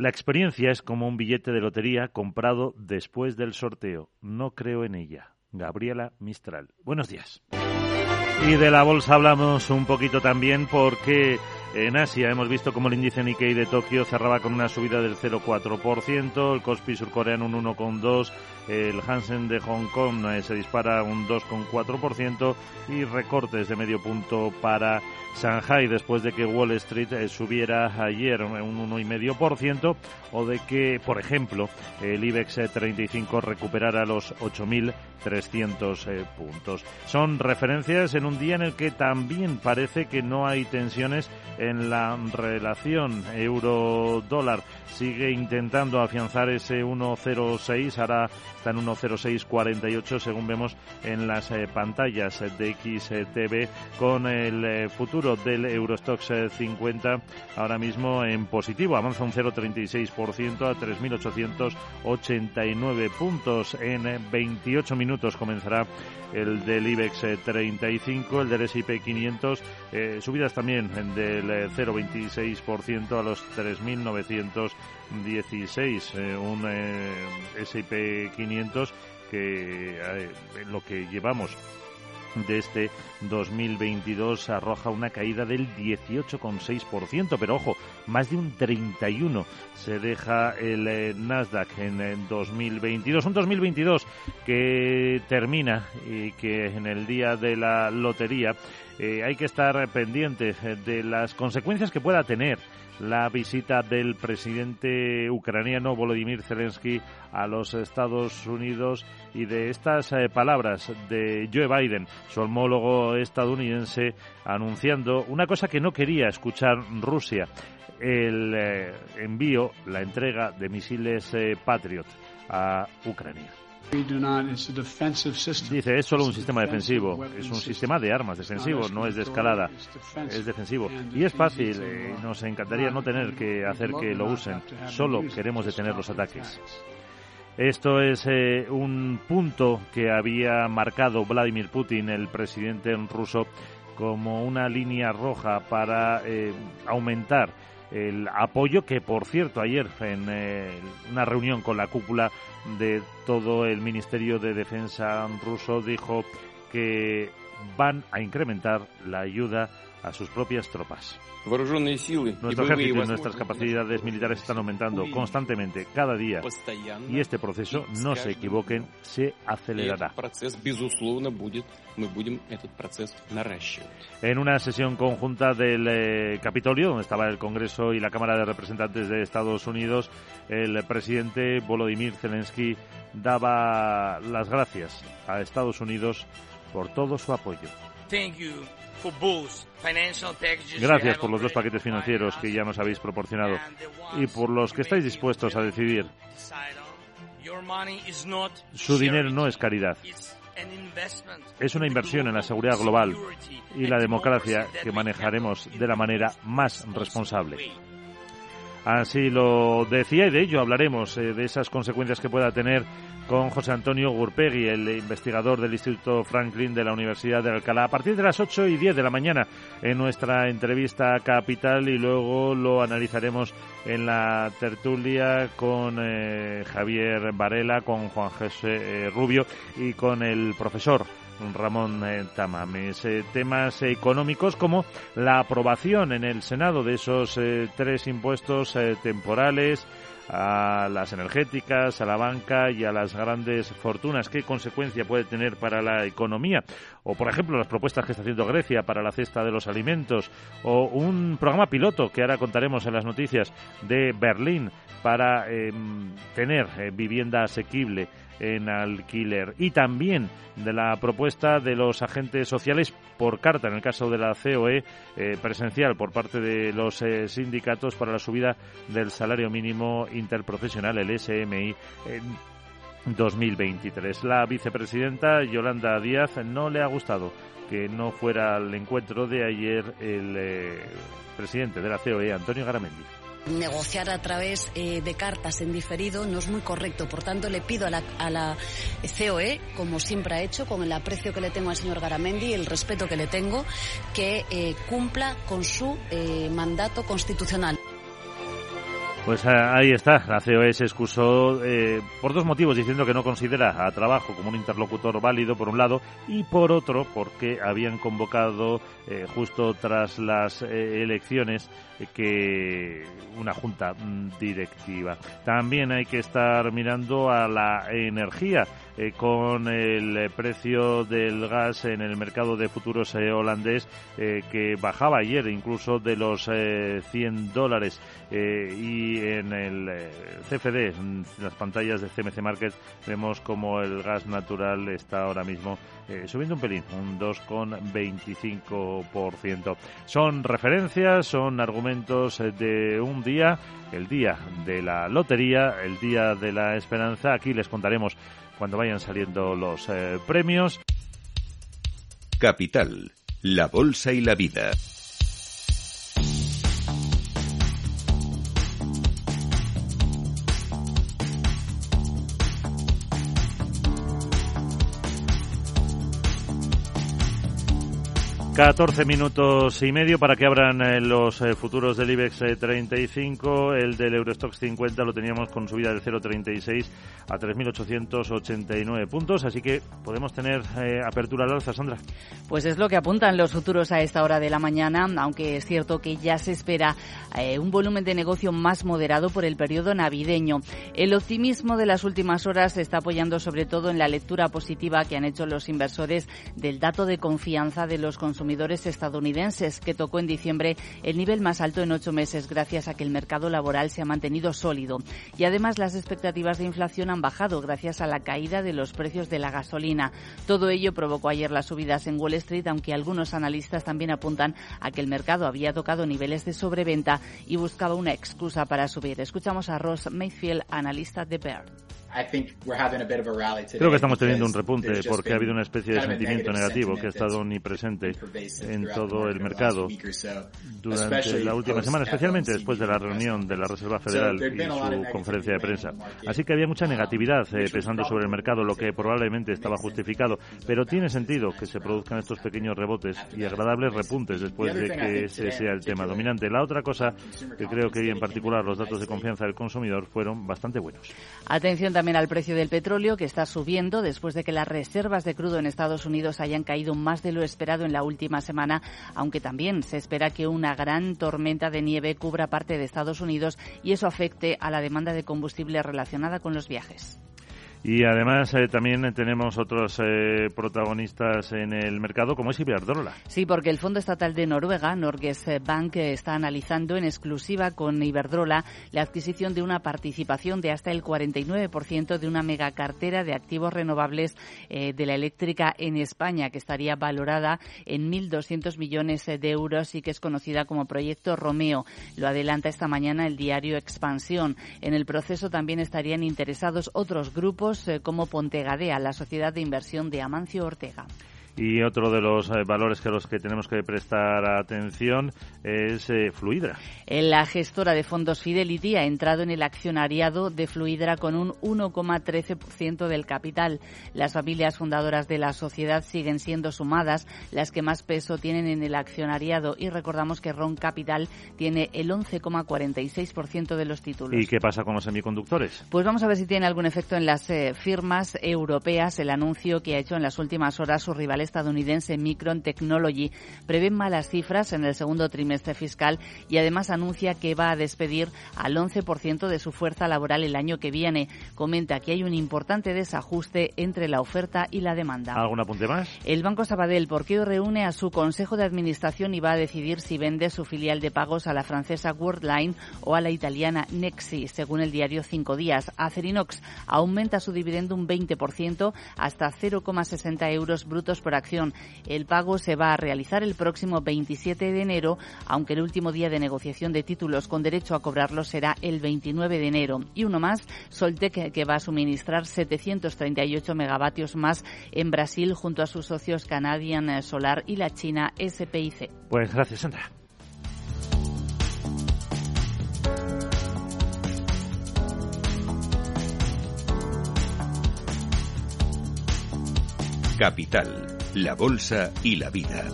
La experiencia es como un billete de lotería comprado después del sorteo. No creo en ella. Gabriela Mistral. Buenos días. Y de la bolsa hablamos un poquito también porque en Asia hemos visto como el índice Nikkei de Tokio cerraba con una subida del 0,4%, el Kospi surcoreano un 1,2%, el Hansen de Hong Kong eh, se dispara un 2,4% y recortes de medio punto para Shanghai después de que Wall Street eh, subiera ayer un 1,5% o de que, por ejemplo, el IBEX 35 recuperara los 8.300 puntos. Son referencias en un día en el que también parece que no hay tensiones en la relación euro-dólar. Sigue intentando afianzar ese 1,06, ahora está en 1,0648 según vemos en las eh, pantallas de XTV con el eh, futuro del Eurostox 50 eh, ahora mismo en positivo, avanza un 0,36% a 3.889 puntos. En 28 minutos comenzará el del IBEX 35, el del S&P 500, subidas también del 0,26% a los 3.916, un S&P 500 que en lo que llevamos de este 2022 arroja una caída del 18,6%, pero ojo, más de un 31 se deja el eh, Nasdaq en 2022, un 2022 que termina y que en el día de la lotería eh, hay que estar pendiente de las consecuencias que pueda tener la visita del presidente ucraniano Volodymyr Zelensky a los Estados Unidos y de estas eh, palabras de Joe Biden, su homólogo estadounidense, anunciando una cosa que no quería escuchar Rusia, el eh, envío, la entrega de misiles eh, Patriot a Ucrania. Dice, es solo un sistema defensivo, es un sistema de armas defensivo, no es de escalada, es defensivo. Y es fácil, eh, nos encantaría no tener que hacer que lo usen, solo queremos detener los ataques. Esto es eh, un punto que había marcado Vladimir Putin, el presidente ruso, como una línea roja para eh, aumentar el apoyo que, por cierto, ayer en una reunión con la cúpula de todo el Ministerio de Defensa ruso dijo que van a incrementar la ayuda a sus propias tropas. Nuestro ejército y nuestras capacidades militares están aumentando constantemente, cada día, y este proceso, no se equivoquen, se acelerará. En una sesión conjunta del eh, Capitolio, donde estaba el Congreso y la Cámara de Representantes de Estados Unidos, el presidente Volodymyr Zelensky daba las gracias a Estados Unidos por todo su apoyo. Gracias por los dos paquetes financieros que ya nos habéis proporcionado y por los que estáis dispuestos a decidir. Su dinero no es caridad. Es una inversión en la seguridad global y la democracia que manejaremos de la manera más responsable. Así lo decía y de ello hablaremos, eh, de esas consecuencias que pueda tener con José Antonio Gurpegui, el investigador del Instituto Franklin de la Universidad de Alcalá, a partir de las 8 y 10 de la mañana en nuestra entrevista capital y luego lo analizaremos en la tertulia con eh, Javier Varela, con Juan José eh, Rubio y con el profesor Ramón eh, Tamames. Eh, temas económicos como la aprobación en el Senado de esos eh, tres impuestos temporales a las energéticas, a la banca y a las grandes fortunas. ¿Qué consecuencia puede tener para la economía? O, por ejemplo, las propuestas que está haciendo Grecia para la cesta de los alimentos. O un programa piloto que ahora contaremos en las noticias de Berlín para em, tener vivienda asequible en alquiler y también de la propuesta de los agentes sociales por carta, en el caso de la COE, eh, presencial por parte de los eh, sindicatos para la subida del salario mínimo interprofesional, el SMI. En 2023. La vicepresidenta Yolanda Díaz no le ha gustado que no fuera al encuentro de ayer el eh, presidente de la COE, Antonio Garamendi negociar a través eh, de cartas en diferido no es muy correcto. Por tanto, le pido a la, a la, COE, como siempre ha hecho, con el aprecio que le tengo al señor Garamendi y el respeto que le tengo, que eh, cumpla con su eh, mandato constitucional. Pues eh, ahí está, la COE se excusó eh, por dos motivos, diciendo que no considera a trabajo como un interlocutor válido, por un lado, y por otro, porque habían convocado eh, justo tras las elecciones que una junta mm, directiva. También hay que estar mirando a la energía eh, con el precio del gas en el mercado de futuros eh, holandés eh, que bajaba ayer incluso de los 100 dólares y en el CFD, en las pantallas de CMC Market, vemos como el gas natural está ahora mismo subiendo un pelín, un 2,25%. Son referencias, son argumentos de un día, el día de la lotería, el día de la esperanza. Aquí les contaremos cuando vayan saliendo los eh, premios. Capital, la Bolsa y la Vida. 14 minutos y medio para que abran eh, los eh, futuros del IBEX 35. Eh, el del Eurostox 50 lo teníamos con subida del 0,36 a 3.889 puntos. Así que podemos tener apertura al alza, Sandra. Pues es lo que apuntan los futuros a esta hora de la mañana, aunque es cierto que ya se espera un volumen de negocio más moderado por el periodo navideño. El optimismo de las últimas horas se está apoyando sobre todo en la lectura positiva que han hecho los inversores del dato de confianza de los consumidores estadounidenses, que tocó en diciembre el nivel más alto en ocho meses gracias a que el mercado laboral se ha mantenido sólido. Y además las expectativas de inflación han bajado gracias a la caída de los precios de la gasolina. Todo ello provocó ayer las subidas en Wall Street, aunque algunos analistas también apuntan a que el mercado había tocado niveles de sobreventa y buscaba una excusa para subir. Escuchamos a Ross Mayfield, analista de Baird. Creo que estamos teniendo un repunte porque ha habido una especie de sentimiento negativo que ha estado omnipresente en todo el mercado durante la última semana, especialmente después de la reunión de la Reserva Federal y su conferencia de prensa. Así que había mucha negatividad eh, pensando sobre el mercado, lo que probablemente estaba justificado. Pero tiene sentido que se produzcan estos pequeños rebotes y agradables repuntes después de que ese sea el tema dominante. La otra cosa que creo que en particular los datos de confianza del consumidor fueron bastante buenos. Atención también al precio del petróleo, que está subiendo después de que las reservas de crudo en Estados Unidos hayan caído más de lo esperado en la última semana, aunque también se espera que una gran tormenta de nieve cubra parte de Estados Unidos y eso afecte a la demanda de combustible relacionada con los viajes. Y además eh, también tenemos otros eh, protagonistas en el mercado, como es Iberdrola. Sí, porque el Fondo Estatal de Noruega, Norges Bank, está analizando en exclusiva con Iberdrola la adquisición de una participación de hasta el 49% de una megacartera de activos renovables eh, de la eléctrica en España, que estaría valorada en 1.200 millones de euros y que es conocida como Proyecto Romeo. Lo adelanta esta mañana el diario Expansión. En el proceso también estarían interesados otros grupos eh, como Pontegadea, la sociedad de inversión de Amancio Ortega. Y otro de los eh, valores que los que tenemos que prestar atención es eh, Fluidra. La gestora de fondos Fidelity ha entrado en el accionariado de Fluidra con un 1,13% del capital. Las familias fundadoras de la sociedad siguen siendo sumadas las que más peso tienen en el accionariado y recordamos que Ron Capital tiene el 11,46% de los títulos. ¿Y qué pasa con los semiconductores? Pues vamos a ver si tiene algún efecto en las eh, firmas europeas el anuncio que ha hecho en las últimas horas su rival estadounidense Micron Technology prevé malas cifras en el segundo trimestre fiscal y además anuncia que va a despedir al 11% de su fuerza laboral el año que viene. Comenta que hay un importante desajuste entre la oferta y la demanda. ¿Algún apunte más? El Banco Sabadell, porque hoy reúne a su Consejo de Administración y va a decidir si vende su filial de pagos a la francesa Worldline o a la italiana Nexi, según el diario Cinco Días. Acerinox aumenta su dividendo un 20% hasta 0,60 euros brutos por acción. El pago se va a realizar el próximo 27 de enero, aunque el último día de negociación de títulos con derecho a cobrarlo será el 29 de enero. Y uno más, Soltec, que va a suministrar 738 megavatios más en Brasil junto a sus socios Canadian Solar y la China SPIC. Pues gracias, Sandra. Capital la Bolsa y la Vida.